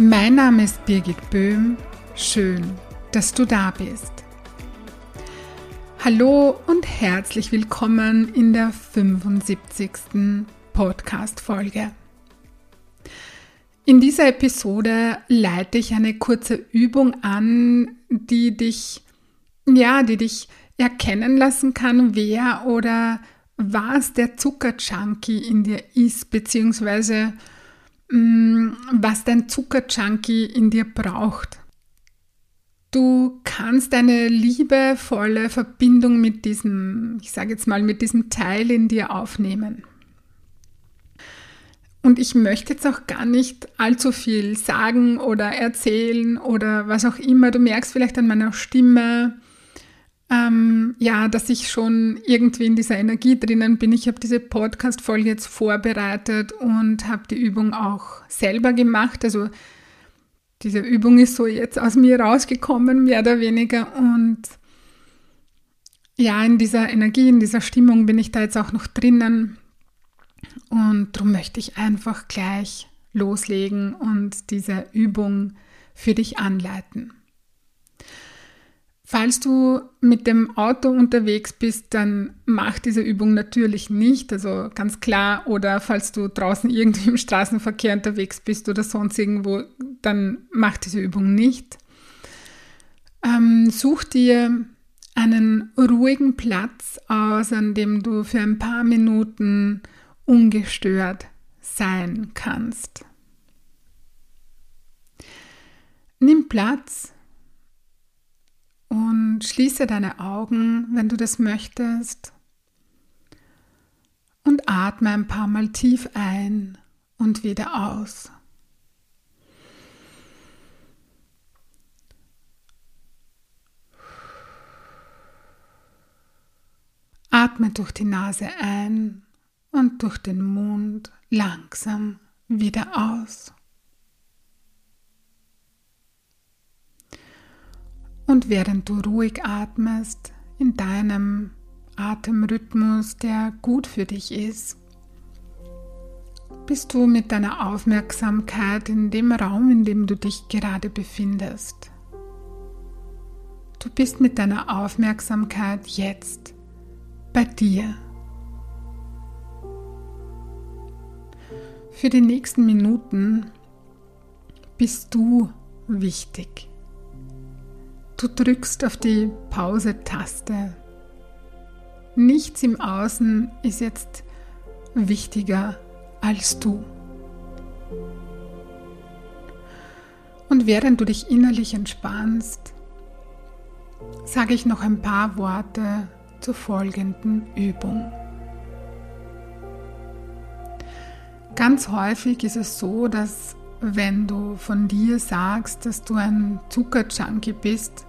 Mein Name ist Birgit Böhm. Schön, dass du da bist. Hallo und herzlich willkommen in der 75. Podcast-Folge. In dieser Episode leite ich eine kurze Übung an, die dich, ja, die dich erkennen lassen kann, wer oder was der Zuckerjunkie in dir ist, beziehungsweise was dein Zuckerjunkie in dir braucht. Du kannst eine liebevolle Verbindung mit diesem, ich sage jetzt mal, mit diesem Teil in dir aufnehmen. Und ich möchte jetzt auch gar nicht allzu viel sagen oder erzählen oder was auch immer. Du merkst vielleicht an meiner Stimme, ähm, ja, dass ich schon irgendwie in dieser Energie drinnen bin. Ich habe diese Podcast-Folge jetzt vorbereitet und habe die Übung auch selber gemacht. Also diese Übung ist so jetzt aus mir rausgekommen, mehr oder weniger. Und ja, in dieser Energie, in dieser Stimmung bin ich da jetzt auch noch drinnen. Und darum möchte ich einfach gleich loslegen und diese Übung für dich anleiten. Falls du mit dem Auto unterwegs bist, dann mach diese Übung natürlich nicht, also ganz klar. Oder falls du draußen irgendwie im Straßenverkehr unterwegs bist oder sonst irgendwo, dann mach diese Übung nicht. Ähm, such dir einen ruhigen Platz aus, an dem du für ein paar Minuten ungestört sein kannst. Nimm Platz und schließe deine Augen, wenn du das möchtest. Und atme ein paar Mal tief ein und wieder aus. Atme durch die Nase ein und durch den Mund langsam wieder aus. Und während du ruhig atmest, in deinem Atemrhythmus, der gut für dich ist, bist du mit deiner Aufmerksamkeit in dem Raum, in dem du dich gerade befindest. Du bist mit deiner Aufmerksamkeit jetzt bei dir. Für die nächsten Minuten bist du wichtig. Du drückst auf die Pause-Taste. Nichts im Außen ist jetzt wichtiger als du. Und während du dich innerlich entspannst, sage ich noch ein paar Worte zur folgenden Übung. Ganz häufig ist es so, dass wenn du von dir sagst, dass du ein Zuckerjunkie bist,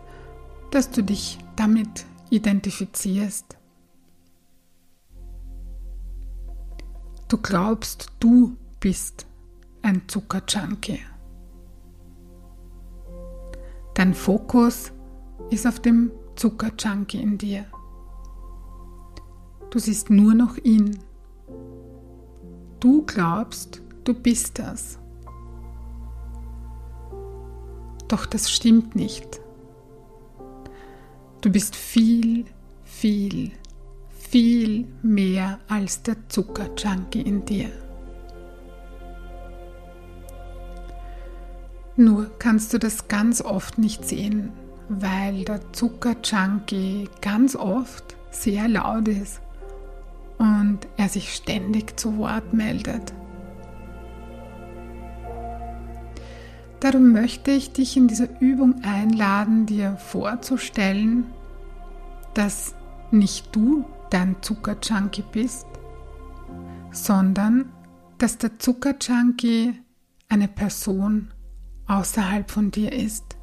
dass du dich damit identifizierst. Du glaubst, du bist ein Zuckerjunkie. Dein Fokus ist auf dem Zuckerjunkie in dir. Du siehst nur noch ihn. Du glaubst, du bist das. Doch das stimmt nicht. Du bist viel, viel, viel mehr als der Zuckerjunkie in dir. Nur kannst du das ganz oft nicht sehen, weil der Zuckerjunkie ganz oft sehr laut ist und er sich ständig zu Wort meldet. Darum möchte ich dich in dieser Übung einladen, dir vorzustellen, dass nicht du dein Zuckerjunkie bist, sondern dass der Zuckerjunkie eine Person außerhalb von dir ist,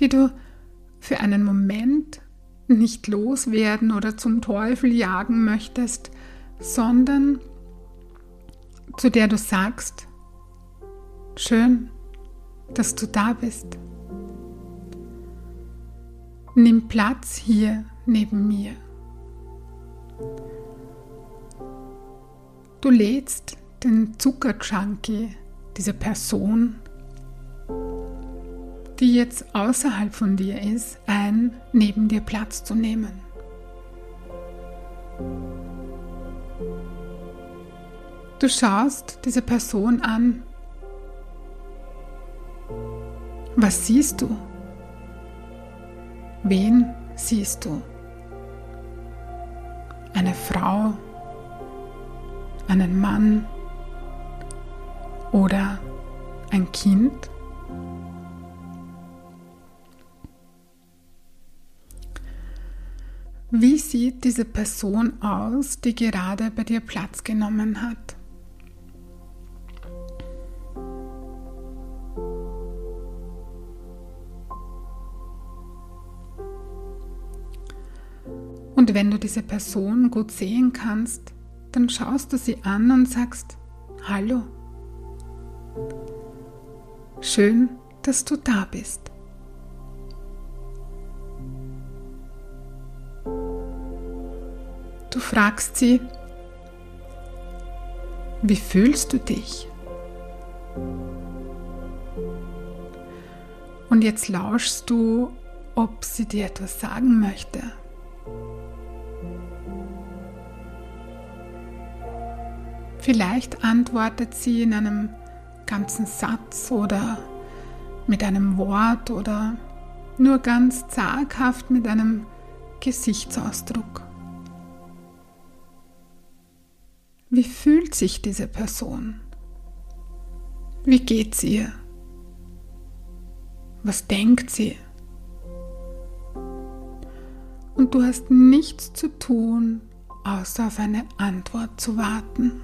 die du für einen Moment nicht loswerden oder zum Teufel jagen möchtest, sondern zu der du sagst, schön, dass du da bist. Nimm Platz hier neben mir. Du lädst den Zuckerjunkie, diese Person, die jetzt außerhalb von dir ist, ein, neben dir Platz zu nehmen. Du schaust diese Person an. Was siehst du? Wen siehst du? Eine Frau, einen Mann oder ein Kind? Wie sieht diese Person aus, die gerade bei dir Platz genommen hat? Diese Person gut sehen kannst, dann schaust du sie an und sagst, Hallo. Schön, dass du da bist. Du fragst sie, wie fühlst du dich? Und jetzt lauschst du, ob sie dir etwas sagen möchte. Vielleicht antwortet sie in einem ganzen Satz oder mit einem Wort oder nur ganz zaghaft mit einem Gesichtsausdruck. Wie fühlt sich diese Person? Wie geht's ihr? Was denkt sie? Und du hast nichts zu tun, außer auf eine Antwort zu warten.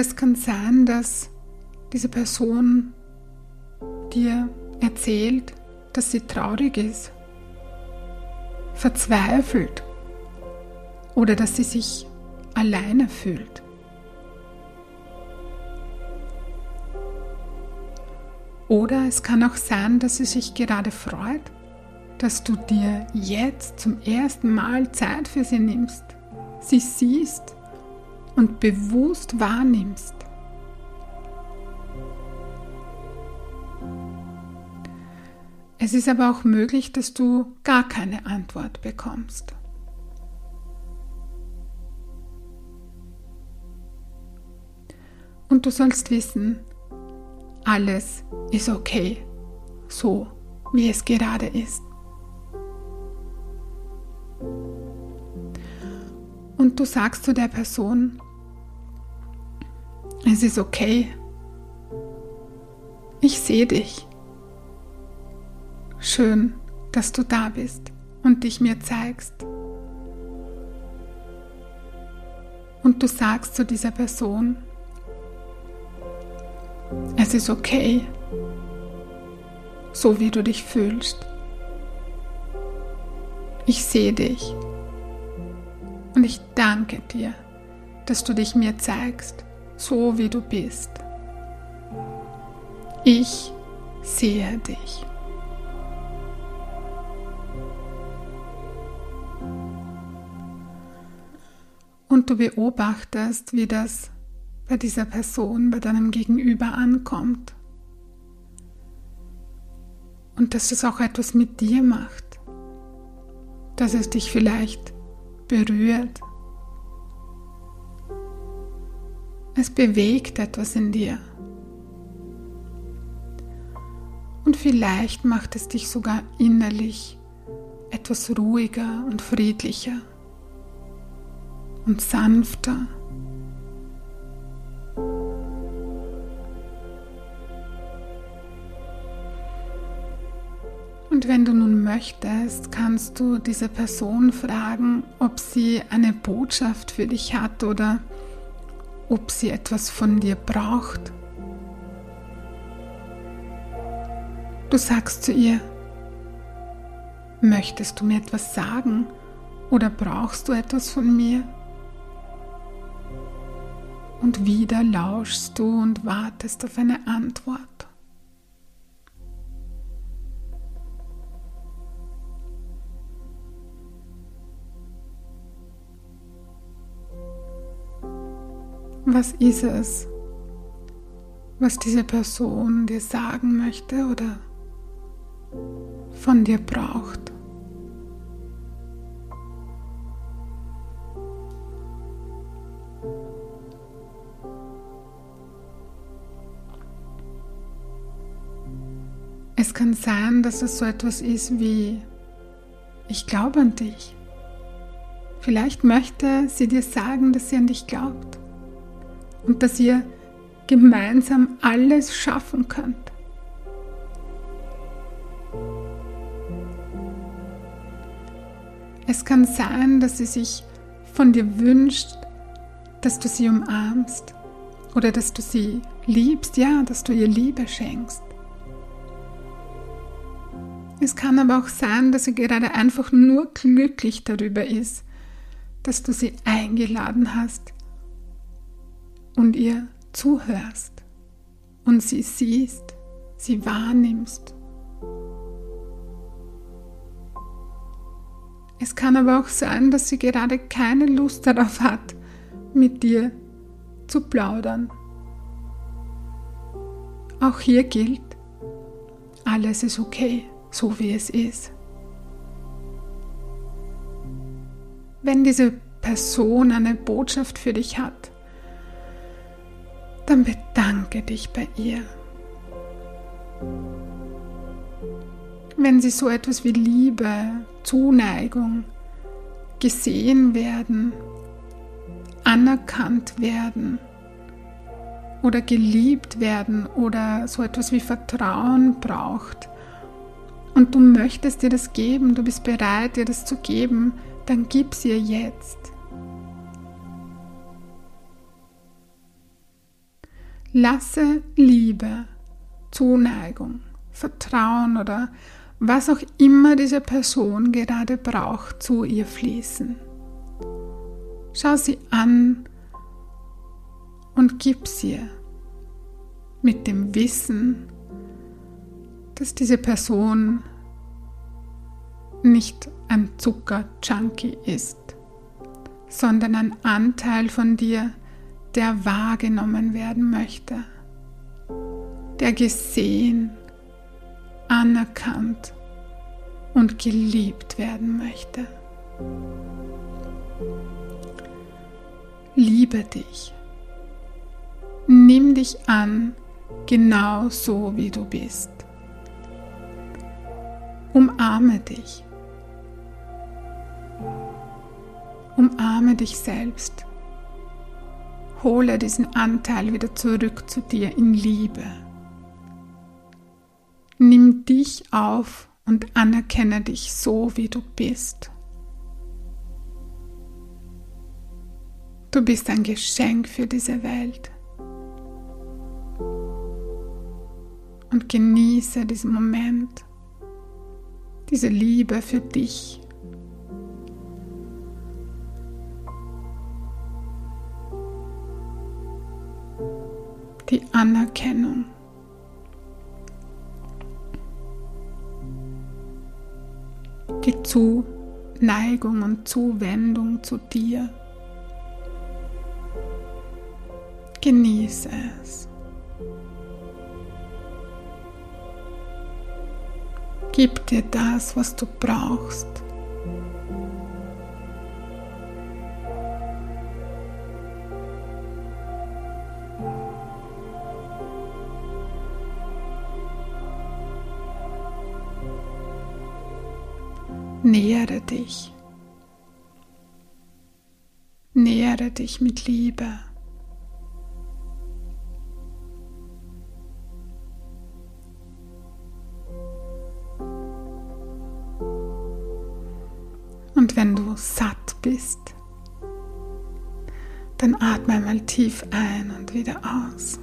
Es kann sein, dass diese Person dir erzählt, dass sie traurig ist, verzweifelt oder dass sie sich alleine fühlt. Oder es kann auch sein, dass sie sich gerade freut, dass du dir jetzt zum ersten Mal Zeit für sie nimmst, sie siehst und bewusst wahrnimmst. Es ist aber auch möglich, dass du gar keine Antwort bekommst. Und du sollst wissen, alles ist okay, so wie es gerade ist. Und du sagst zu der Person, es ist okay, ich sehe dich. Schön, dass du da bist und dich mir zeigst. Und du sagst zu dieser Person, es ist okay, so wie du dich fühlst. Ich sehe dich und ich danke dir, dass du dich mir zeigst, so wie du bist. Ich sehe dich. Und du beobachtest, wie das bei dieser Person, bei deinem Gegenüber ankommt. Und dass es auch etwas mit dir macht. Dass es dich vielleicht berührt. Es bewegt etwas in dir. Und vielleicht macht es dich sogar innerlich etwas ruhiger und friedlicher und sanfter. Und wenn du nun möchtest, kannst du diese Person fragen, ob sie eine Botschaft für dich hat oder ob sie etwas von dir braucht. Du sagst zu ihr, möchtest du mir etwas sagen oder brauchst du etwas von mir? Und wieder lauschst du und wartest auf eine Antwort. Was ist es, was diese Person dir sagen möchte oder von dir braucht? Es kann sein, dass es so etwas ist wie, ich glaube an dich. Vielleicht möchte sie dir sagen, dass sie an dich glaubt und dass ihr gemeinsam alles schaffen könnt. Es kann sein, dass sie sich von dir wünscht, dass du sie umarmst oder dass du sie liebst, ja, dass du ihr Liebe schenkst. Es kann aber auch sein, dass sie gerade einfach nur glücklich darüber ist, dass du sie eingeladen hast und ihr zuhörst und sie siehst, sie wahrnimmst. Es kann aber auch sein, dass sie gerade keine Lust darauf hat, mit dir zu plaudern. Auch hier gilt, alles ist okay so wie es ist. Wenn diese Person eine Botschaft für dich hat, dann bedanke dich bei ihr. Wenn sie so etwas wie Liebe, Zuneigung, gesehen werden, anerkannt werden oder geliebt werden oder so etwas wie Vertrauen braucht, und du möchtest dir das geben, du bist bereit, dir das zu geben, dann gib es ihr jetzt. Lasse Liebe, Zuneigung, Vertrauen oder was auch immer diese Person gerade braucht, zu ihr fließen. Schau sie an und gib sie mit dem Wissen, dass diese Person nicht ein Zucker-Junkie ist, sondern ein Anteil von dir, der wahrgenommen werden möchte, der gesehen, anerkannt und geliebt werden möchte. Liebe dich. Nimm dich an, genau so wie du bist. Umarme dich. Umarme dich selbst. Hole diesen Anteil wieder zurück zu dir in Liebe. Nimm dich auf und anerkenne dich so, wie du bist. Du bist ein Geschenk für diese Welt. Und genieße diesen Moment diese Liebe für dich. Die Anerkennung. Die Zuneigung und Zuwendung zu dir. Genieße es. Gib dir das, was du brauchst. Nähere dich. Nähere dich mit Liebe. Und wenn du satt bist, dann atme einmal tief ein und wieder aus.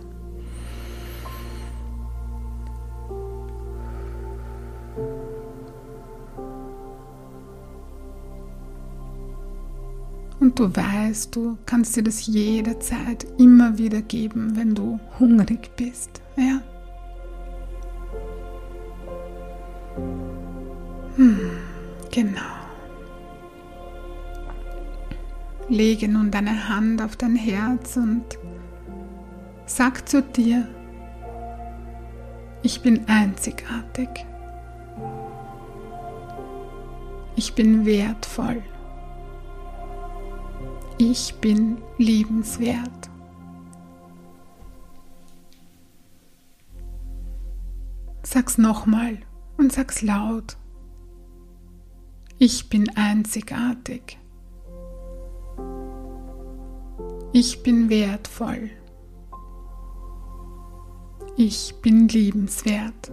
Du weißt, du kannst dir das jederzeit immer wieder geben, wenn du hungrig bist. Ja? Hm, genau. Lege nun deine Hand auf dein Herz und sag zu dir, ich bin einzigartig. Ich bin wertvoll. Ich bin liebenswert. Sag's nochmal und sag's laut. Ich bin einzigartig. Ich bin wertvoll. Ich bin liebenswert.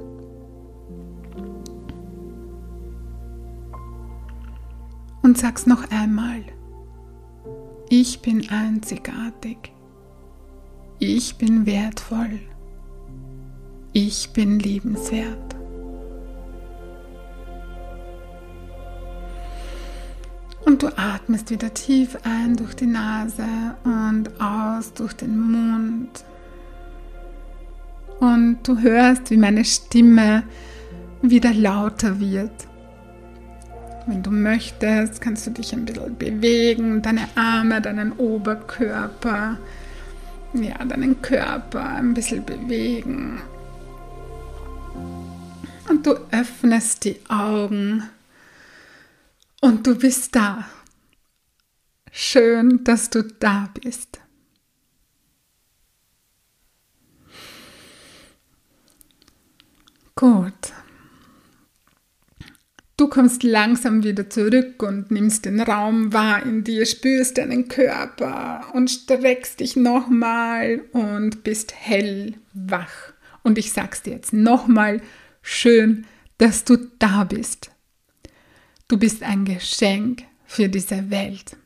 Und sag's noch einmal. Ich bin einzigartig. Ich bin wertvoll. Ich bin liebenswert. Und du atmest wieder tief ein durch die Nase und aus durch den Mund. Und du hörst, wie meine Stimme wieder lauter wird. Wenn du möchtest, kannst du dich ein bisschen bewegen, deine Arme, deinen Oberkörper, ja, deinen Körper ein bisschen bewegen. Und du öffnest die Augen und du bist da. Schön, dass du da bist. Gut. Du kommst langsam wieder zurück und nimmst den Raum wahr in dir, spürst deinen Körper und streckst dich nochmal und bist hellwach. Und ich sag's dir jetzt nochmal, schön, dass du da bist. Du bist ein Geschenk für diese Welt.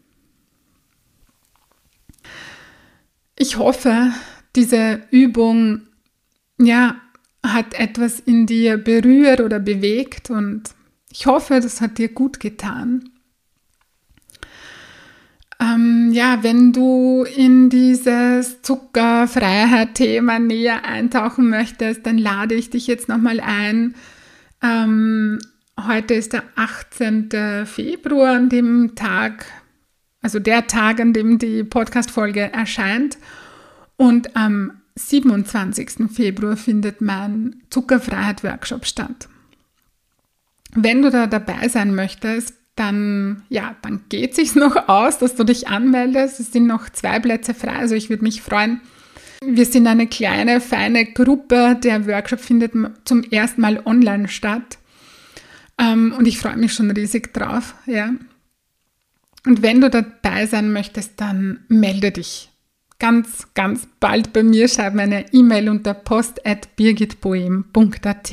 Ich hoffe, diese Übung ja, hat etwas in dir berührt oder bewegt und ich hoffe, das hat dir gut getan. Ähm, ja, wenn du in dieses Zuckerfreiheit-Thema näher eintauchen möchtest, dann lade ich dich jetzt nochmal ein, ähm, Heute ist der 18. Februar, an dem Tag, also der Tag, an dem die Podcast-Folge erscheint. Und am 27. Februar findet mein Zuckerfreiheit-Workshop statt. Wenn du da dabei sein möchtest, dann, ja, dann geht es sich noch aus, dass du dich anmeldest. Es sind noch zwei Plätze frei, also ich würde mich freuen. Wir sind eine kleine, feine Gruppe. Der Workshop findet zum ersten Mal online statt. Ähm, und ich freue mich schon riesig drauf. Ja. Und wenn du dabei sein möchtest, dann melde dich ganz, ganz bald bei mir. Schreib mir eine E-Mail unter post.birgitboehm.at.